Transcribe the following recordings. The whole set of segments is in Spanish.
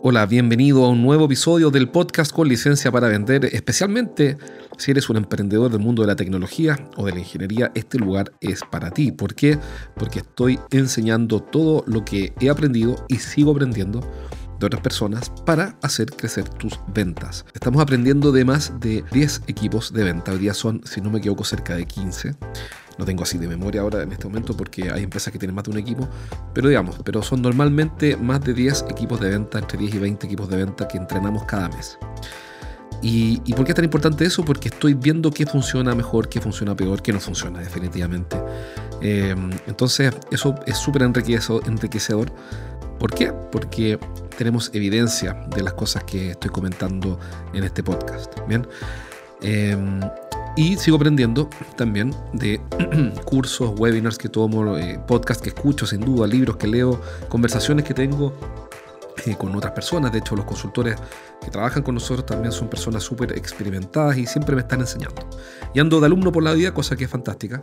Hola, bienvenido a un nuevo episodio del podcast con licencia para vender, especialmente si eres un emprendedor del mundo de la tecnología o de la ingeniería, este lugar es para ti. ¿Por qué? Porque estoy enseñando todo lo que he aprendido y sigo aprendiendo de otras personas para hacer crecer tus ventas. Estamos aprendiendo de más de 10 equipos de venta. Hoy día son, si no me equivoco, cerca de 15 no tengo así de memoria ahora en este momento porque hay empresas que tienen más de un equipo, pero digamos, pero son normalmente más de 10 equipos de venta, entre 10 y 20 equipos de venta que entrenamos cada mes. ¿Y, por qué es tan importante eso? Porque estoy viendo qué funciona mejor, qué funciona peor, qué no funciona definitivamente. Em, entonces eso es súper enriquecedor. ¿Por qué? Porque tenemos evidencia de las cosas que estoy comentando en este podcast. Bien. Em, y sigo aprendiendo también de cursos, webinars que tomo, eh, podcasts que escucho sin duda, libros que leo, conversaciones que tengo eh, con otras personas. De hecho, los consultores que trabajan con nosotros también son personas súper experimentadas y siempre me están enseñando. Y ando de alumno por la vida, cosa que es fantástica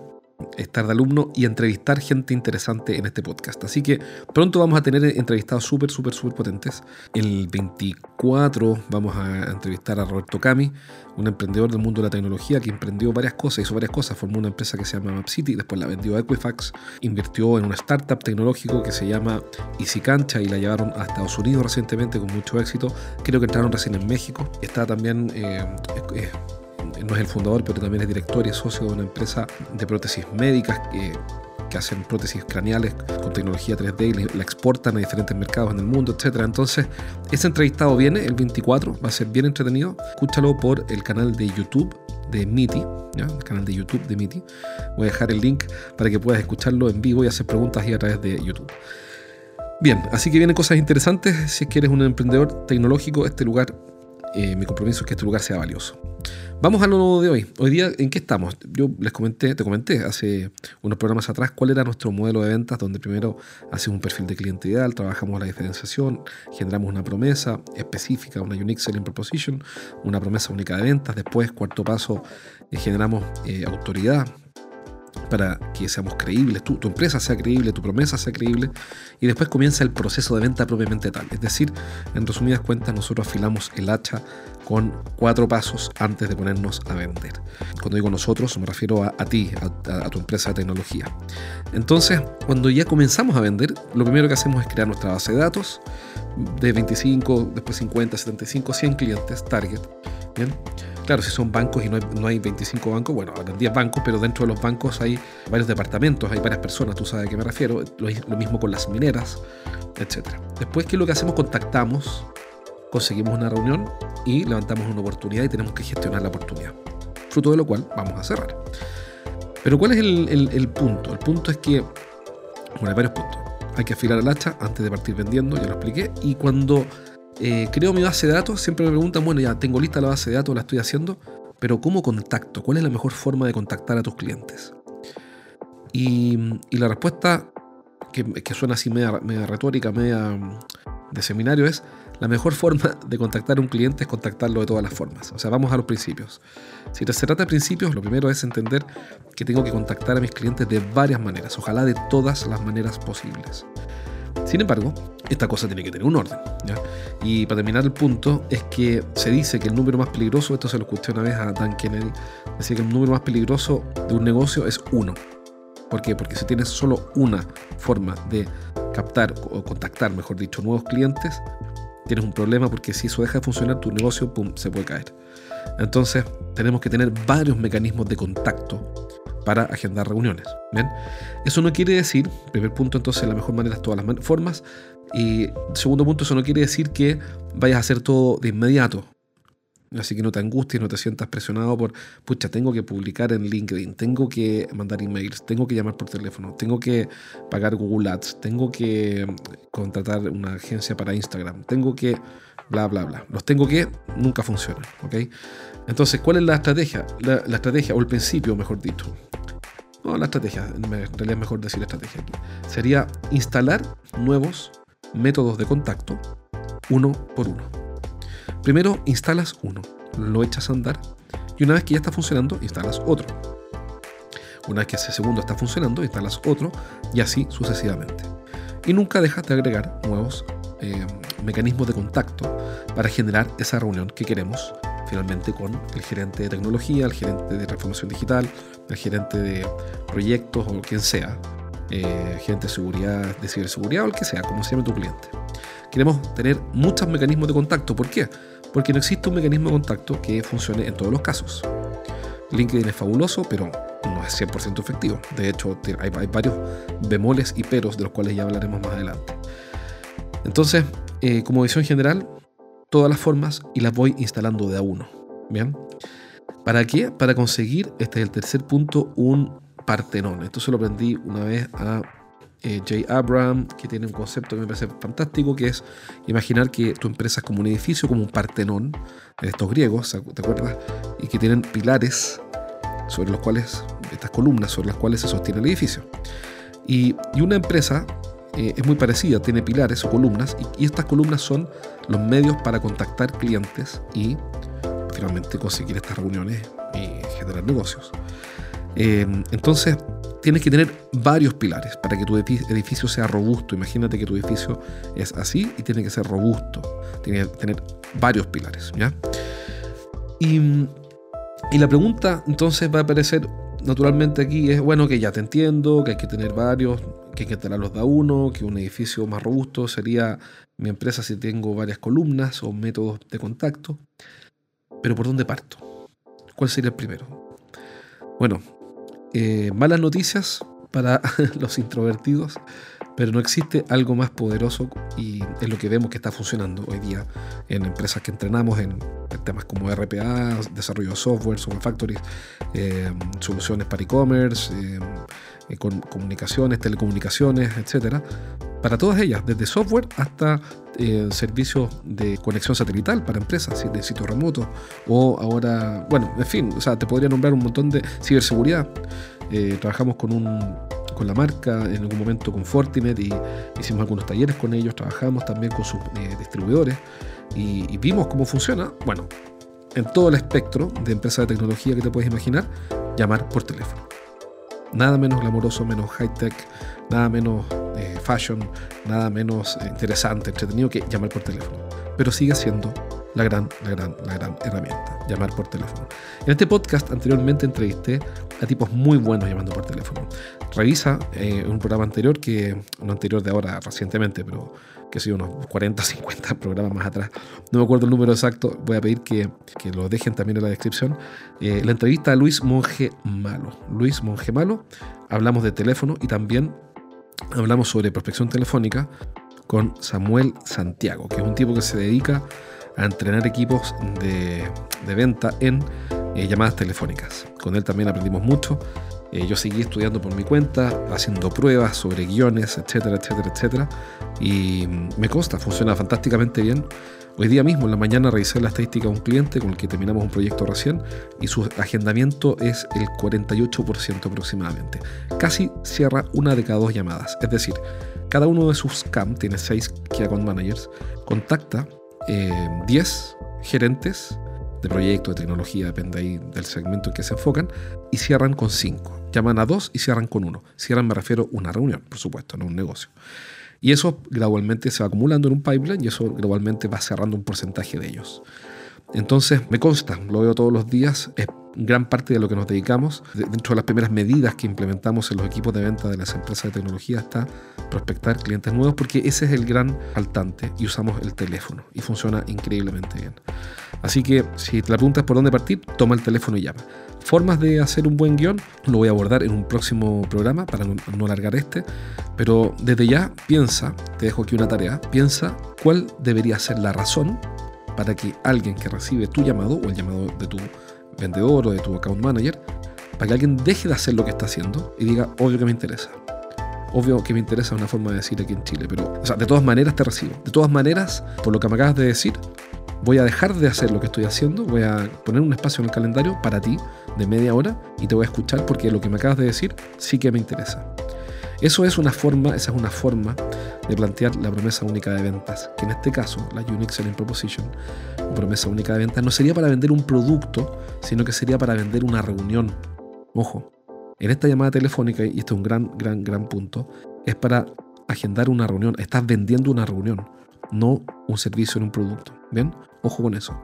estar de alumno y entrevistar gente interesante en este podcast. Así que pronto vamos a tener entrevistados súper, súper, súper potentes. El 24 vamos a entrevistar a Roberto Cami, un emprendedor del mundo de la tecnología que emprendió varias cosas, hizo varias cosas, formó una empresa que se llama MapCity, después la vendió a Equifax, invirtió en una startup tecnológico que se llama Easy Cancha y la llevaron a Estados Unidos recientemente con mucho éxito. Creo que entraron recién en México. Está también... Eh, no es el fundador, pero también es director y socio de una empresa de prótesis médicas que, que hacen prótesis craneales con tecnología 3D y la exportan a diferentes mercados en el mundo, etc. Entonces, ese entrevistado viene el 24, va a ser bien entretenido. Escúchalo por el canal de YouTube de MITI, el canal de YouTube de MITI. Voy a dejar el link para que puedas escucharlo en vivo y hacer preguntas ahí a través de YouTube. Bien, así que vienen cosas interesantes. Si es que eres un emprendedor tecnológico, este lugar, eh, mi compromiso es que este lugar sea valioso. Vamos a lo de hoy. Hoy día, ¿en qué estamos? Yo les comenté, te comenté hace unos programas atrás cuál era nuestro modelo de ventas, donde primero hacemos un perfil de cliente ideal, trabajamos la diferenciación, generamos una promesa específica, una unique selling proposition, una promesa única de ventas. Después, cuarto paso, eh, generamos eh, autoridad, para que seamos creíbles, tu, tu, empresa sea creíble, tu promesa sea creíble, y después comienza el proceso de venta propiamente tal. Es decir, en resumidas cuentas, nosotros afilamos el hacha con cuatro pasos antes de ponernos a vender. Cuando digo nosotros, me refiero a, ti, a, tu empresa de tecnología. Entonces, cuando ya comenzamos a vender, lo primero que hacemos es crear nuestra base de datos de 25, después 50, 75, 100 clientes, target. Bien. Claro, si son bancos y no hay, no hay 25 bancos, bueno, habrán 10 bancos, pero dentro de los bancos hay varios departamentos, hay varias personas, tú sabes a qué me refiero. Lo, mismo con las mineras, etc. Después, ¿qué es lo que hacemos? Contactamos conseguimos una reunión y levantamos una oportunidad y tenemos que gestionar la oportunidad. Fruto de lo cual vamos a cerrar. Pero ¿cuál es el, punto? El punto es que, bueno, hay varios puntos. Hay que afilar el hacha antes de partir vendiendo, ya lo expliqué. Y cuando eh, creo mi base de datos, siempre me preguntan, bueno, ya tengo lista la base de datos, la estoy haciendo, pero ¿cómo contacto? ¿Cuál es la mejor forma de contactar a tus clientes? Y, la respuesta, que, que, suena así media, media retórica, media de seminario, es la mejor forma de contactar a un cliente es contactarlo de todas las formas. O sea, vamos a los principios. Si se trata de principios, lo primero es entender que tengo que contactar a mis clientes de varias maneras, ojalá de todas las maneras posibles. Sin embargo, esta cosa tiene que tener un orden. Y para terminar el punto, es que se dice que el número más peligroso, esto se lo escuché una vez a Dan Kennedy, decía que el número más peligroso de un negocio es uno. ¿Por qué? Porque si tienes solo una forma de captar o contactar, mejor dicho, nuevos clientes, tienes un problema porque si eso deja de funcionar, tu negocio pum, se puede caer. Entonces, tenemos que tener varios mecanismos de contacto para agendar reuniones. ¿bien? Eso no quiere decir, primer punto, entonces la mejor manera es todas las formas. Y segundo punto, eso no quiere decir que vayas a hacer todo de inmediato. Así que no te angusties, no te sientas presionado por, pucha, tengo que publicar en LinkedIn, tengo que mandar emails, tengo que llamar por teléfono, tengo que pagar Google Ads, tengo que contratar una agencia para Instagram, tengo que, bla, bla, bla. Los tengo que, nunca funcionan, ¿ok? Entonces, ¿cuál es la estrategia? La, la estrategia, o el principio, mejor dicho. No, la estrategia, en realidad es mejor decir estrategia aquí. Sería instalar nuevos métodos de contacto uno por uno. Primero instalas uno, lo echas a andar y una vez que ya está funcionando, instalas otro. Una vez que ese segundo está funcionando, instalas otro y así sucesivamente. Y nunca dejas de agregar nuevos eh, mecanismos de contacto para generar esa reunión que queremos finalmente con el gerente de tecnología, el gerente de transformación digital, el gerente de proyectos o quien sea, eh, gerente de seguridad, de ciberseguridad o el que sea, como se llame tu cliente. Queremos tener muchos mecanismos de contacto. ¿Por qué? Porque no existe un mecanismo de contacto que funcione en todos los casos. LinkedIn es fabuloso, pero no es 100% efectivo. De hecho, hay, varios bemoles y peros de los cuales ya hablaremos más adelante. Entonces, eh, como visión general, todas las formas y las voy instalando de a uno. ¿Bien? ¿Para qué? Para conseguir, este es el tercer punto, un partenón. Esto se lo aprendí una vez a eh, Jay Abraham, que tiene un concepto que me parece fantástico, que es imaginar que tu empresa es como un edificio, como un partenón, de estos griegos, ¿te acuerdas? Y que tienen pilares sobre los cuales, estas columnas sobre las cuales se sostiene el edificio. Y, una empresa eh, es muy parecida, tiene pilares o columnas, y, estas columnas son los medios para contactar clientes y finalmente conseguir estas reuniones y generar negocios. Eh, entonces, tienes que tener varios pilares para que tu edificio sea robusto. Imagínate que tu edificio es así y tiene que ser robusto. Tiene que tener varios pilares. ¿ya? Y, la pregunta entonces va a aparecer naturalmente aquí es, bueno, que ya te entiendo, que hay que tener varios, que hay que los da uno, que un edificio más robusto sería mi empresa si tengo varias columnas o métodos de contacto. Pero ¿por dónde parto? ¿Cuál sería el primero? Bueno, eh, malas noticias para los introvertidos, pero no existe algo más poderoso y es lo que vemos que está funcionando hoy día en empresas que entrenamos en, temas como RPA, desarrollo de software, software factories, eh, soluciones para e-commerce, eh, con comunicaciones, telecomunicaciones, etcétera. Para todas ellas, desde software hasta servicios de conexión satelital para empresas, de sitios remotos, o ahora, bueno, en fin, o sea, te podría nombrar un montón de ciberseguridad. Eh, trabajamos con, un, con la marca, en algún momento con Fortinet y hicimos algunos talleres con ellos, trabajamos también con sus eh, distribuidores y, vimos cómo funciona. Bueno, en todo el espectro de empresas de tecnología que te puedes imaginar, llamar por teléfono. Nada menos glamoroso, menos high-tech, nada menos eh, fashion, nada menos interesante, entretenido que llamar por teléfono. Pero sigue siendo la gran, la gran, la gran herramienta, llamar por teléfono. En este podcast anteriormente entrevisté a tipos muy buenos llamando por teléfono. Revisa eh, un programa anterior, que un anterior de ahora recientemente, pero que sido unos 40, 50 programas más atrás. No me acuerdo el número exacto, voy a pedir que, que lo dejen también en la descripción. Eh, la entrevista a Luis Monge Malo. Luis Monge Malo, hablamos de teléfono y también hablamos sobre prospección telefónica con Samuel Santiago, que es un tipo que se dedica a entrenar equipos de, venta en eh, llamadas telefónicas. Con él también aprendimos mucho. Eh, yo seguí estudiando por mi cuenta, haciendo pruebas sobre guiones, etcétera, etcétera, etcétera. Y mm, me consta, funciona fantásticamente bien. Hoy día mismo, en la mañana, revisé la estadística de un cliente con el que terminamos un proyecto recién y su agendamiento es el 48% aproximadamente. Casi cierra una de cada dos llamadas. Es decir, cada uno de sus CAM, tiene seis Key Account Managers, contacta 10 eh, gerentes de proyecto, de tecnología, depende ahí del segmento en que se enfocan, y cierran con 5. Llaman a 2 y cierran con 1. Cierran, me refiero, a una reunión, por supuesto, no un negocio. Y eso gradualmente se va acumulando en un pipeline y eso gradualmente va cerrando un porcentaje de ellos. Entonces, me consta, lo veo todos los días, es gran parte de lo que nos dedicamos. Dentro de las primeras medidas que implementamos en los equipos de venta de las empresas de tecnología está prospectar clientes nuevos porque ese es el gran faltante y usamos el teléfono y funciona increíblemente bien. Así que si te la preguntas por dónde partir, toma el teléfono y llama. Formas de hacer un buen guion lo voy a abordar en un próximo programa para no, alargar este, pero desde ya piensa, te dejo aquí una tarea, piensa cuál debería ser la razón para que alguien que recibe tu llamado o el llamado de tu vendedor o de tu account manager, para que alguien deje de hacer lo que está haciendo y diga, obvio que me interesa. Obvio que me interesa una forma de decir aquí en Chile, pero, o sea, de todas maneras te recibo. De todas maneras, por lo que me acabas de decir, voy a dejar de hacer lo que estoy haciendo, voy a poner un espacio en el calendario para ti de media hora y te voy a escuchar porque lo que me acabas de decir sí que me interesa. Eso es una forma, esa es una forma de plantear la promesa única de ventas, que en este caso, la Unique Selling Proposition, promesa única de ventas, no sería para vender un producto, sino que sería para vender una reunión. Ojo, en esta llamada telefónica, y este es un gran, gran, gran punto, es para agendar una reunión. Estás vendiendo una reunión, no un servicio en un producto. ¿Bien? Ojo con eso.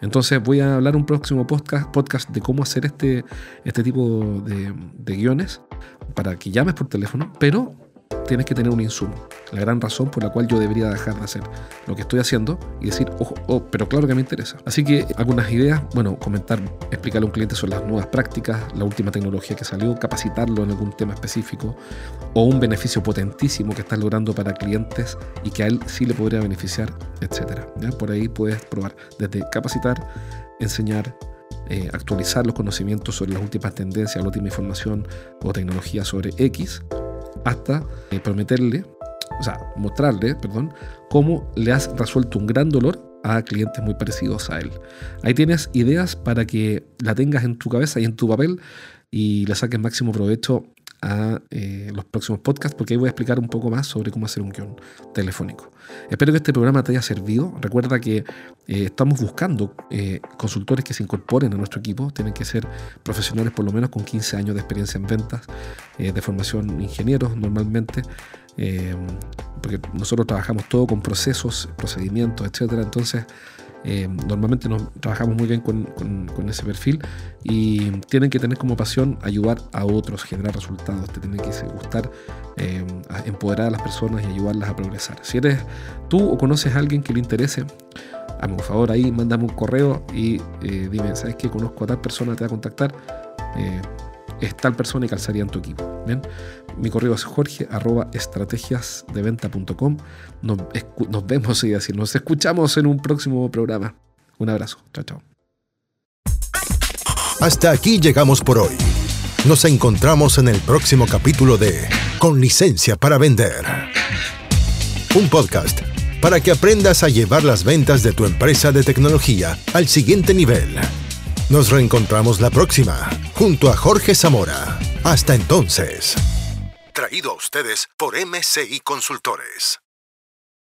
Entonces voy a hablar un próximo podcast, de cómo hacer este, este tipo de, de guiones para que llames por teléfono, pero tienes que tener un insumo. La gran razón por la cual yo debería dejar de hacer lo que estoy haciendo y decir, ojo, oh, pero claro que me interesa. Así que algunas ideas, bueno, comentar, explicarle a un cliente sobre las nuevas prácticas, la última tecnología que salió, capacitarlo en algún tema específico o un beneficio potentísimo que estás logrando para clientes y que a él sí le podría beneficiar, etc. Por ahí puedes probar desde capacitar, enseñar, eh, actualizar los conocimientos sobre las últimas tendencias, la última información o tecnología sobre X hasta eh, prometerle, o sea, mostrarle, perdón, cómo le has resuelto un gran dolor a clientes muy parecidos a él. Ahí tienes ideas para que la tengas en tu cabeza y en tu papel y le saques máximo provecho a eh, los próximos podcasts porque ahí voy a explicar un poco más sobre cómo hacer un guion telefónico. Espero que este programa te haya servido. Recuerda que eh, estamos buscando consultores que se incorporen a nuestro equipo. Tienen que ser profesionales por lo menos con 15 años de experiencia en ventas, de formación ingenieros normalmente. porque nosotros trabajamos todo con procesos, procedimientos, etcétera. Entonces, eh, normalmente nos trabajamos muy bien con, ese perfil y tienen que tener como pasión ayudar a otros, generar resultados, te tiene que gustar eh, empoderar a las personas y ayudarlas a progresar. Si eres tú o conoces a alguien que le interese, hazme un favor ahí, mándame un correo y eh, dime, ¿sabes que Conozco a tal persona, te va a contactar es tal persona y calzaría en tu equipo. ¿bien? Mi correo es jorge arroba estrategiasdeventa.com. Nos, nos vemos y así, nos escuchamos en un próximo programa. Un abrazo. Chao, chao. Hasta aquí llegamos por hoy. Nos encontramos en el próximo capítulo de Con licencia para vender. Un podcast para que aprendas a llevar las ventas de tu empresa de tecnología al siguiente nivel. Nos reencontramos la próxima, junto a Jorge Zamora. Hasta entonces. Traído a ustedes por MCI Consultores.